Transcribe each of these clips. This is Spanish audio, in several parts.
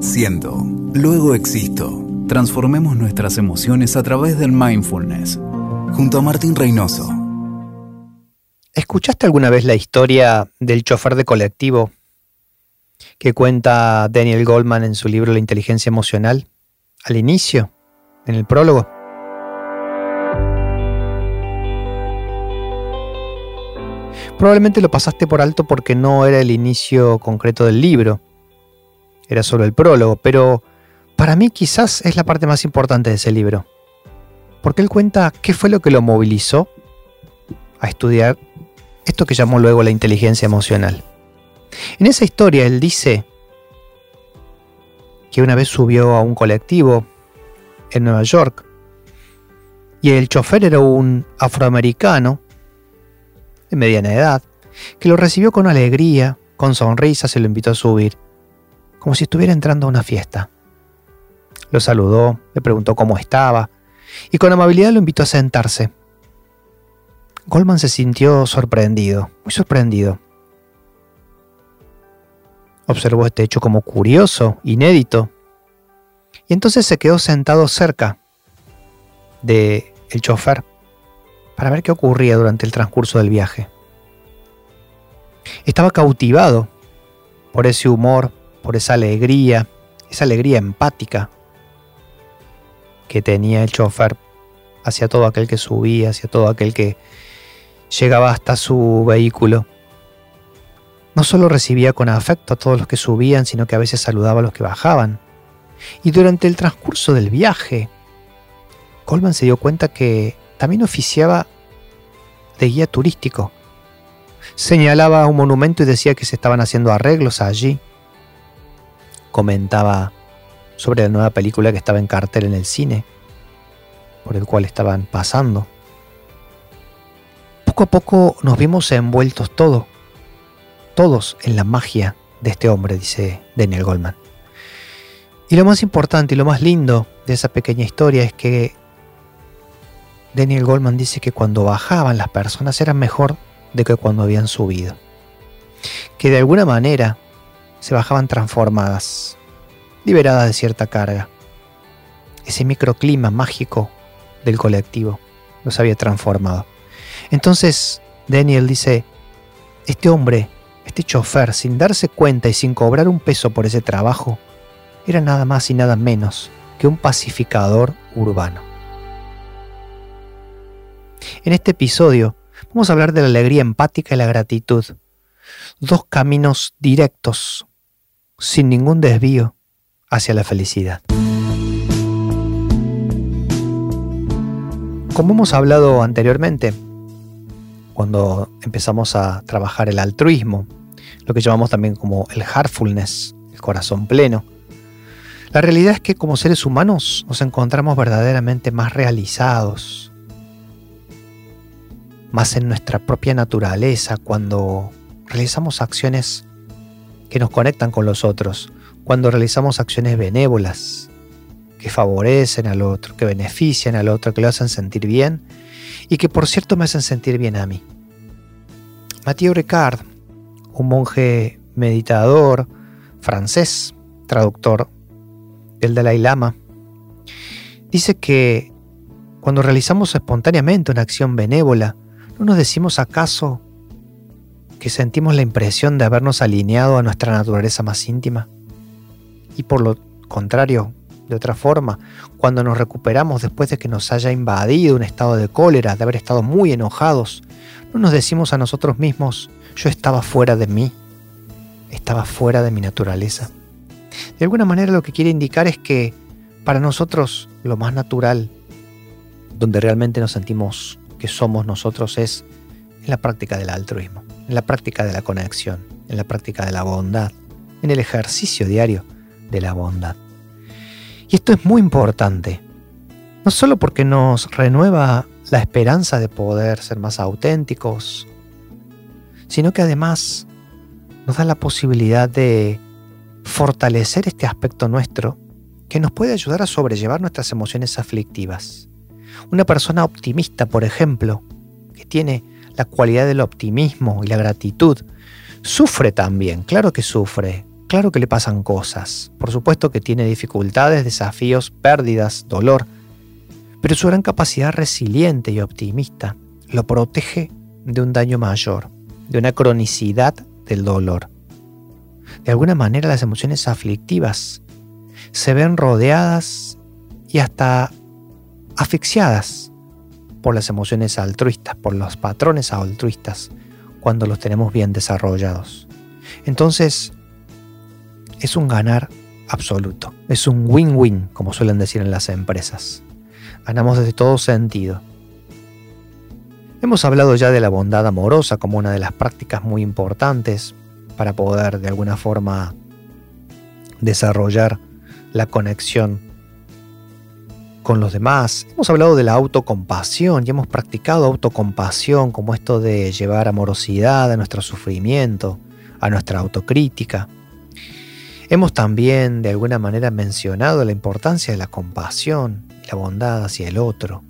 Siento, luego existo. Transformemos nuestras emociones a través del mindfulness. Junto a Martín Reynoso. ¿Escuchaste alguna vez la historia del chofer de colectivo que cuenta Daniel Goldman en su libro La inteligencia emocional? Al inicio, en el prólogo. Probablemente lo pasaste por alto porque no era el inicio concreto del libro, era solo el prólogo, pero para mí quizás es la parte más importante de ese libro, porque él cuenta qué fue lo que lo movilizó a estudiar esto que llamó luego la inteligencia emocional. En esa historia él dice que una vez subió a un colectivo en Nueva York y el chofer era un afroamericano de mediana edad, que lo recibió con alegría, con sonrisas y lo invitó a subir, como si estuviera entrando a una fiesta. Lo saludó, le preguntó cómo estaba y con amabilidad lo invitó a sentarse. Goldman se sintió sorprendido, muy sorprendido. Observó este hecho como curioso, inédito, y entonces se quedó sentado cerca de el chofer para ver qué ocurría durante el transcurso del viaje. Estaba cautivado por ese humor, por esa alegría, esa alegría empática que tenía el chofer hacia todo aquel que subía, hacia todo aquel que llegaba hasta su vehículo. No solo recibía con afecto a todos los que subían, sino que a veces saludaba a los que bajaban. Y durante el transcurso del viaje, Coleman se dio cuenta que también oficiaba de guía turístico. Señalaba un monumento y decía que se estaban haciendo arreglos allí. Comentaba sobre la nueva película que estaba en cartel en el cine, por el cual estaban pasando. Poco a poco nos vimos envueltos todos, todos en la magia de este hombre, dice Daniel Goldman. Y lo más importante y lo más lindo de esa pequeña historia es que Daniel Goldman dice que cuando bajaban las personas eran mejor de que cuando habían subido. Que de alguna manera se bajaban transformadas, liberadas de cierta carga. Ese microclima mágico del colectivo los había transformado. Entonces Daniel dice, este hombre, este chofer, sin darse cuenta y sin cobrar un peso por ese trabajo, era nada más y nada menos que un pacificador urbano. En este episodio vamos a hablar de la alegría empática y la gratitud. Dos caminos directos, sin ningún desvío, hacia la felicidad. Como hemos hablado anteriormente, cuando empezamos a trabajar el altruismo, lo que llamamos también como el heartfulness, el corazón pleno, la realidad es que como seres humanos nos encontramos verdaderamente más realizados, más en nuestra propia naturaleza cuando realizamos acciones que nos conectan con los otros, cuando realizamos acciones benévolas, que favorecen al otro, que benefician al otro, que lo hacen sentir bien y que por cierto me hacen sentir bien a mí. Mathieu Ricard, un monje meditador francés, traductor del Dalai Lama, dice que cuando realizamos espontáneamente una acción benévola, ¿No nos decimos acaso que sentimos la impresión de habernos alineado a nuestra naturaleza más íntima? Y por lo contrario, de otra forma, cuando nos recuperamos después de que nos haya invadido un estado de cólera, de haber estado muy enojados, no nos decimos a nosotros mismos, yo estaba fuera de mí, estaba fuera de mi naturaleza. De alguna manera lo que quiere indicar es que para nosotros lo más natural, donde realmente nos sentimos somos nosotros es en la práctica del altruismo, en la práctica de la conexión, en la práctica de la bondad, en el ejercicio diario de la bondad. Y esto es muy importante, no solo porque nos renueva la esperanza de poder ser más auténticos, sino que además nos da la posibilidad de fortalecer este aspecto nuestro que nos puede ayudar a sobrellevar nuestras emociones aflictivas. Una persona optimista, por ejemplo, que tiene la cualidad del optimismo y la gratitud, sufre también, claro que sufre, Claro que le pasan cosas, por supuesto que tiene dificultades, desafíos, pérdidas, dolor, pero su gran capacidad resiliente y optimista lo protege de un daño mayor, de una cronicidad del dolor. De alguna manera las emociones aflictivas se ven rodeadas y hasta asfixiadas por las emociones altruistas, por los patrones altruistas, cuando los tenemos bien desarrollados. Entonces, es un ganar absoluto, es un win-win, como suelen decir en las empresas. Ganamos desde todo sentido. Hemos hablado ya de la bondad amorosa como una de las prácticas muy importantes para poder de alguna forma desarrollar la conexión con los demás. Hemos hablado de la autocompasión y hemos practicado autocompasión como esto de llevar amorosidad a nuestro sufrimiento, a nuestra autocrítica. Hemos también de alguna manera mencionado la importancia de la compasión y la bondad hacia el otro.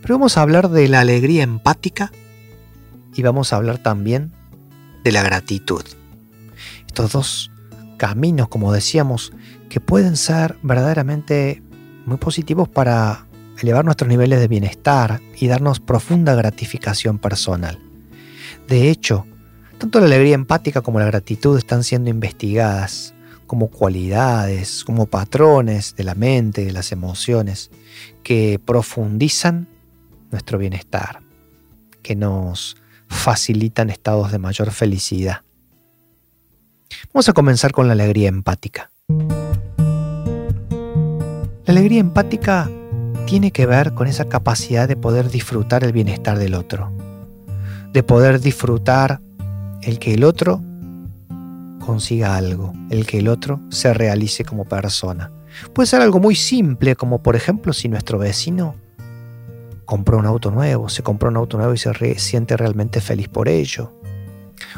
Pero vamos a hablar de la alegría empática y vamos a hablar también de la gratitud. Estos dos caminos, como decíamos, que pueden ser verdaderamente muy positivos para elevar nuestros niveles de bienestar y darnos profunda gratificación personal. De hecho, tanto la alegría empática como la gratitud están siendo investigadas como cualidades, como patrones de la mente, de las emociones, que profundizan nuestro bienestar, que nos facilitan estados de mayor felicidad. Vamos a comenzar con la alegría empática. La alegría empática tiene que ver con esa capacidad de poder disfrutar el bienestar del otro, de poder disfrutar el que el otro consiga algo, el que el otro se realice como persona. Puede ser algo muy simple, como por ejemplo si nuestro vecino compró un auto nuevo, se compró un auto nuevo y se siente realmente feliz por ello.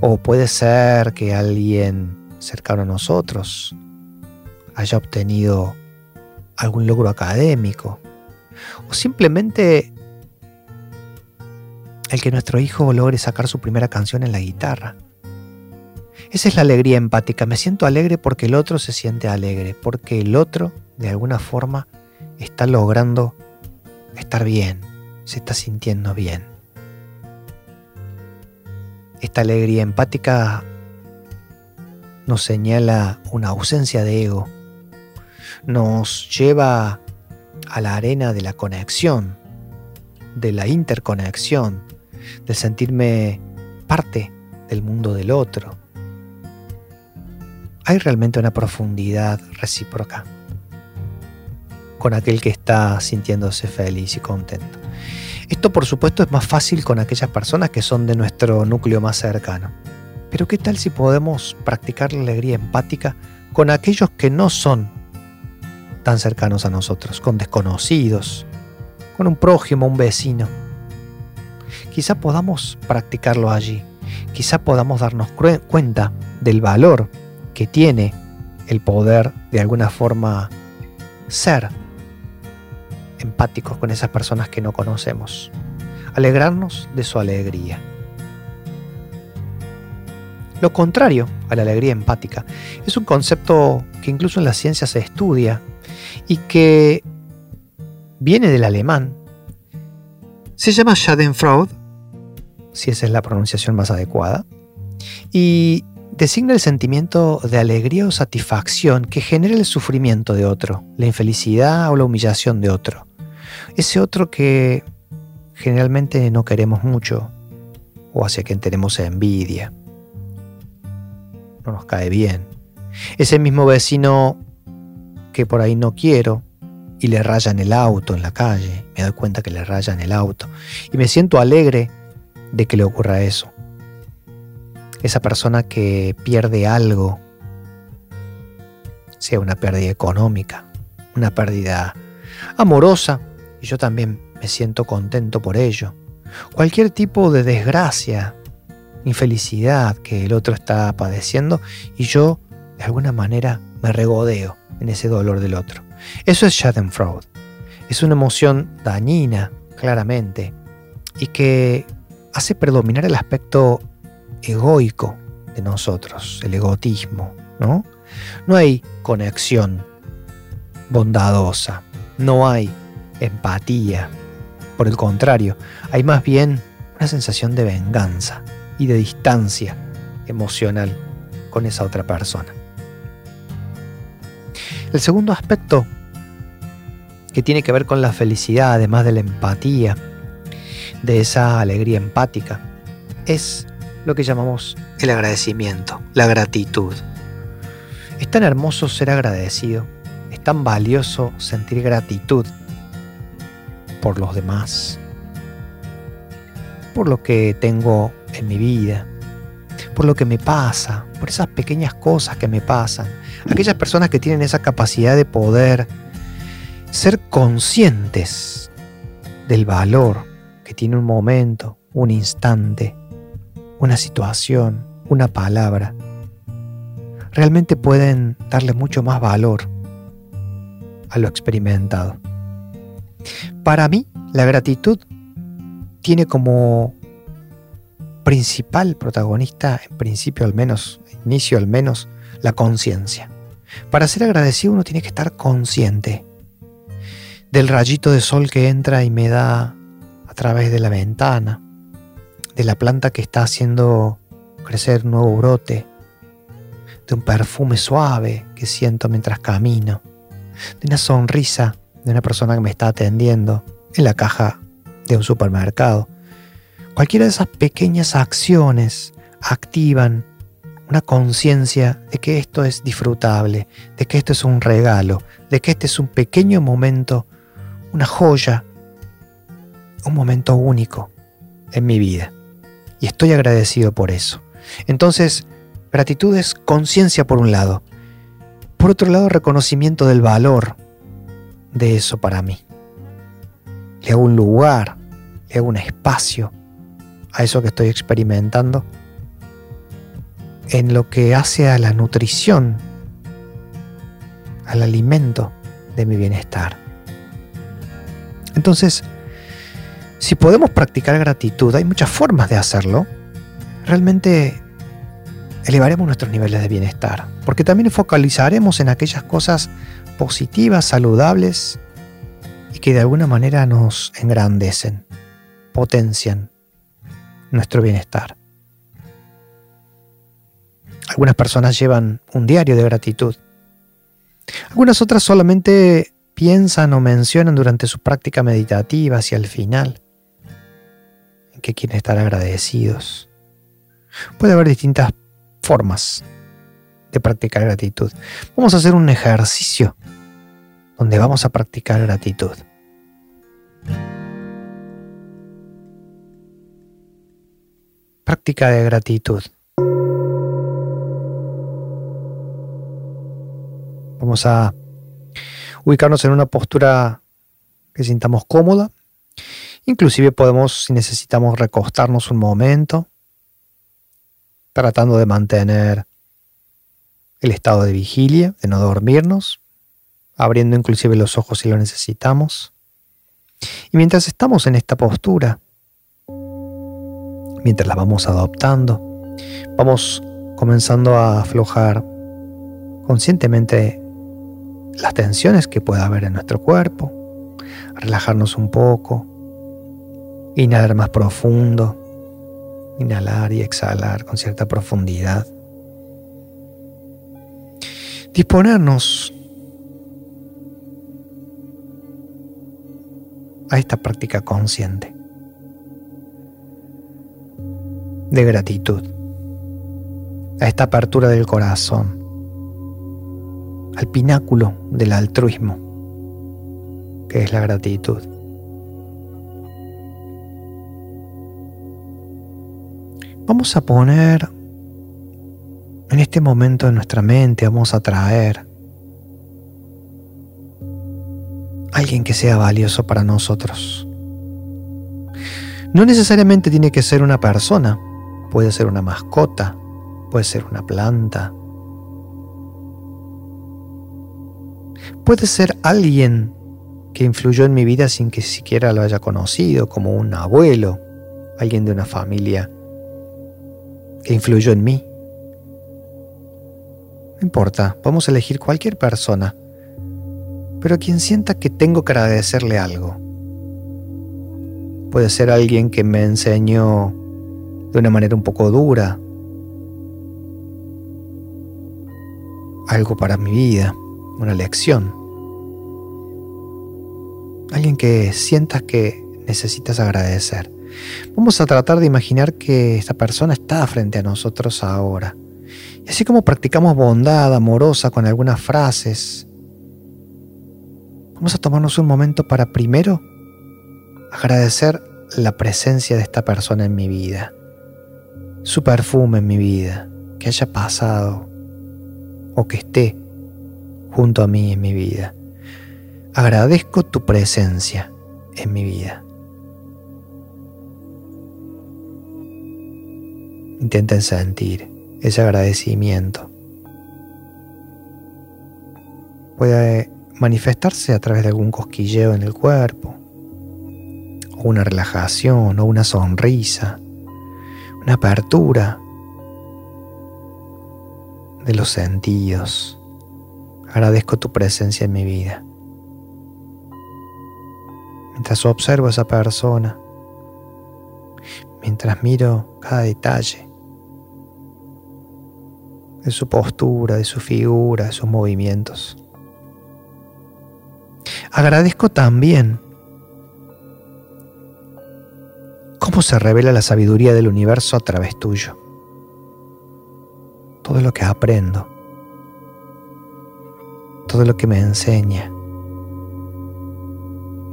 O puede ser que alguien cercano a nosotros haya obtenido algún logro académico, o simplemente el que nuestro hijo logre sacar su primera canción en la guitarra. Esa es la alegría empática. Me siento alegre porque el otro se siente alegre, porque el otro, de alguna forma, está logrando estar bien, se está sintiendo bien. Esta alegría empática nos señala una ausencia de ego, nos lleva a la arena de la conexión, de la interconexión, de sentirme parte del mundo del otro. Hay realmente una profundidad recíproca con aquel que está sintiéndose feliz y contento. Esto por supuesto es más fácil con aquellas personas que son de nuestro núcleo más cercano. Pero ¿qué tal si podemos practicar la alegría empática con aquellos que no son tan cercanos a nosotros, con desconocidos, con un prójimo, un vecino. Quizá podamos practicarlo allí, quizá podamos darnos cuenta del valor que tiene el poder de alguna forma ser empáticos con esas personas que no conocemos, alegrarnos de su alegría. Lo contrario a la alegría empática es un concepto que incluso en la ciencia se estudia y que viene del alemán. Se llama Schadenfreude, si esa es la pronunciación más adecuada, y designa el sentimiento de alegría o satisfacción que genera el sufrimiento de otro, la infelicidad o la humillación de otro. Ese otro que generalmente no queremos mucho o hacia quien tenemos envidia. No nos cae bien. Ese mismo vecino que por ahí no quiero y le rayan el auto en la calle, me doy cuenta que le rayan el auto y me siento alegre de que le ocurra eso. Esa persona que pierde algo, sea una pérdida económica, una pérdida amorosa, y yo también me siento contento por ello. Cualquier tipo de desgracia, infelicidad que el otro está padeciendo y yo de alguna manera me regodeo en ese dolor del otro. Eso es Schadenfreude. Es una emoción dañina, claramente, y que hace predominar el aspecto egoico de nosotros, el egotismo, ¿no? No hay conexión bondadosa, no hay empatía. Por el contrario, hay más bien una sensación de venganza y de distancia emocional con esa otra persona. El segundo aspecto que tiene que ver con la felicidad, además de la empatía, de esa alegría empática, es lo que llamamos el agradecimiento, la gratitud. Es tan hermoso ser agradecido, es tan valioso sentir gratitud por los demás, por lo que tengo en mi vida, por lo que me pasa, por esas pequeñas cosas que me pasan. Aquellas personas que tienen esa capacidad de poder ser conscientes del valor que tiene un momento, un instante, una situación, una palabra, realmente pueden darle mucho más valor a lo experimentado. Para mí, la gratitud tiene como principal protagonista, en principio al menos, inicio al menos, la conciencia. Para ser agradecido uno tiene que estar consciente del rayito de sol que entra y me da a través de la ventana, de la planta que está haciendo crecer un nuevo brote, de un perfume suave que siento mientras camino, de una sonrisa de una persona que me está atendiendo en la caja de un supermercado. Cualquiera de esas pequeñas acciones activan una conciencia de que esto es disfrutable, de que esto es un regalo, de que este es un pequeño momento, una joya, un momento único en mi vida. Y estoy agradecido por eso. Entonces, gratitud es conciencia por un lado. Por otro lado, reconocimiento del valor de eso para mí. Le hago un lugar, le hago un espacio a eso que estoy experimentando en lo que hace a la nutrición, al alimento de mi bienestar. Entonces, si podemos practicar gratitud, hay muchas formas de hacerlo, realmente elevaremos nuestros niveles de bienestar, porque también focalizaremos en aquellas cosas positivas, saludables y que de alguna manera nos engrandecen, potencian nuestro bienestar. Algunas personas llevan un diario de gratitud. Algunas otras solamente piensan o mencionan durante su práctica meditativa hacia el final que quieren estar agradecidos. Puede haber distintas formas de practicar gratitud. Vamos a hacer un ejercicio donde vamos a practicar gratitud. Práctica de gratitud. Vamos a ubicarnos en una postura que sintamos cómoda. Inclusive podemos, si necesitamos, recostarnos un momento, tratando de mantener el estado de vigilia, de no dormirnos, abriendo inclusive los ojos si lo necesitamos. Y mientras estamos en esta postura, mientras la vamos adoptando, vamos comenzando a aflojar conscientemente las tensiones que pueda haber en nuestro cuerpo, relajarnos un poco, inhalar más profundo, inhalar y exhalar con cierta profundidad. Disponernos a esta práctica consciente de gratitud, a esta apertura del corazón al pináculo del altruismo, que es la gratitud. Vamos a poner en este momento en nuestra mente, vamos a traer alguien que sea valioso para nosotros. No necesariamente tiene que ser una persona, puede ser una mascota, puede ser una planta, Puede ser alguien que influyó en mi vida sin que siquiera lo haya conocido, como un abuelo, alguien de una familia que influyó en mí. No importa, podemos elegir cualquier persona, pero quien sienta que tengo que agradecerle algo. Puede ser alguien que me enseñó de una manera un poco dura algo para mi vida, una lección. Alguien que sientas que necesitas agradecer. Vamos a tratar de imaginar que esta persona está frente a nosotros ahora. Y así como practicamos bondad amorosa con algunas frases, vamos a tomarnos un momento para primero agradecer la presencia de esta persona en mi vida, su perfume en mi vida, que haya pasado o que esté junto a mí en mi vida. Agradezco tu presencia en mi vida. Intenten sentir ese agradecimiento. Puede manifestarse a través de algún cosquilleo en el cuerpo, o una relajación, o una sonrisa, una apertura de los sentidos. Agradezco tu presencia en mi vida. Mientras observo a esa persona, mientras miro cada detalle de su postura, de su figura, de sus movimientos. Agradezco también cómo se revela la sabiduría del universo a través tuyo todo lo que aprendo, todo lo que me enseña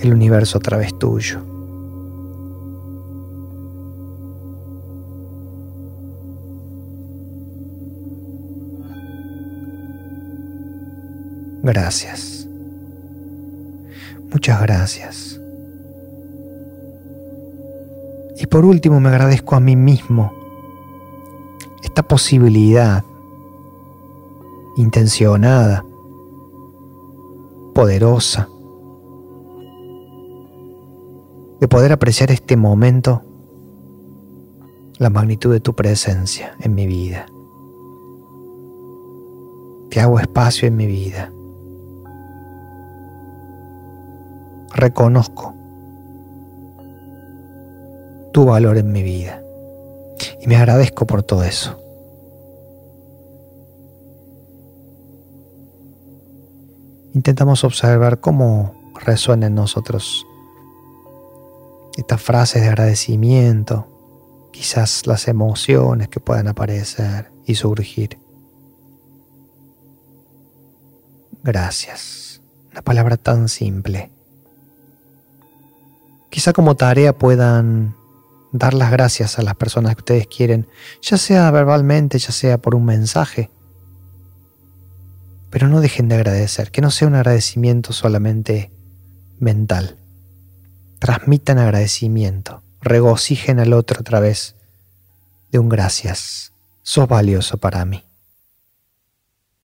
el universo a través tuyo. Gracias. Muchas gracias. Y por último me agradezco a mí mismo esta posibilidad intencionada, poderosa, de poder apreciar este momento, la magnitud de tu presencia en mi vida. Te hago espacio en mi vida. Reconozco tu valor en mi vida y me agradezco por todo eso. intentamos observar cómo resuena en nosotros estas frases de agradecimiento, quizás las emociones que puedan aparecer y surgir. Gracias, una palabra tan simple. Quizá como tarea puedan dar las gracias a las personas que ustedes quieren, ya sea verbalmente, ya sea por un mensaje pero no dejen de agradecer, que no sea un agradecimiento solamente mental. Transmitan agradecimiento, regocijen al otro a través de un gracias. Sos valioso para mí.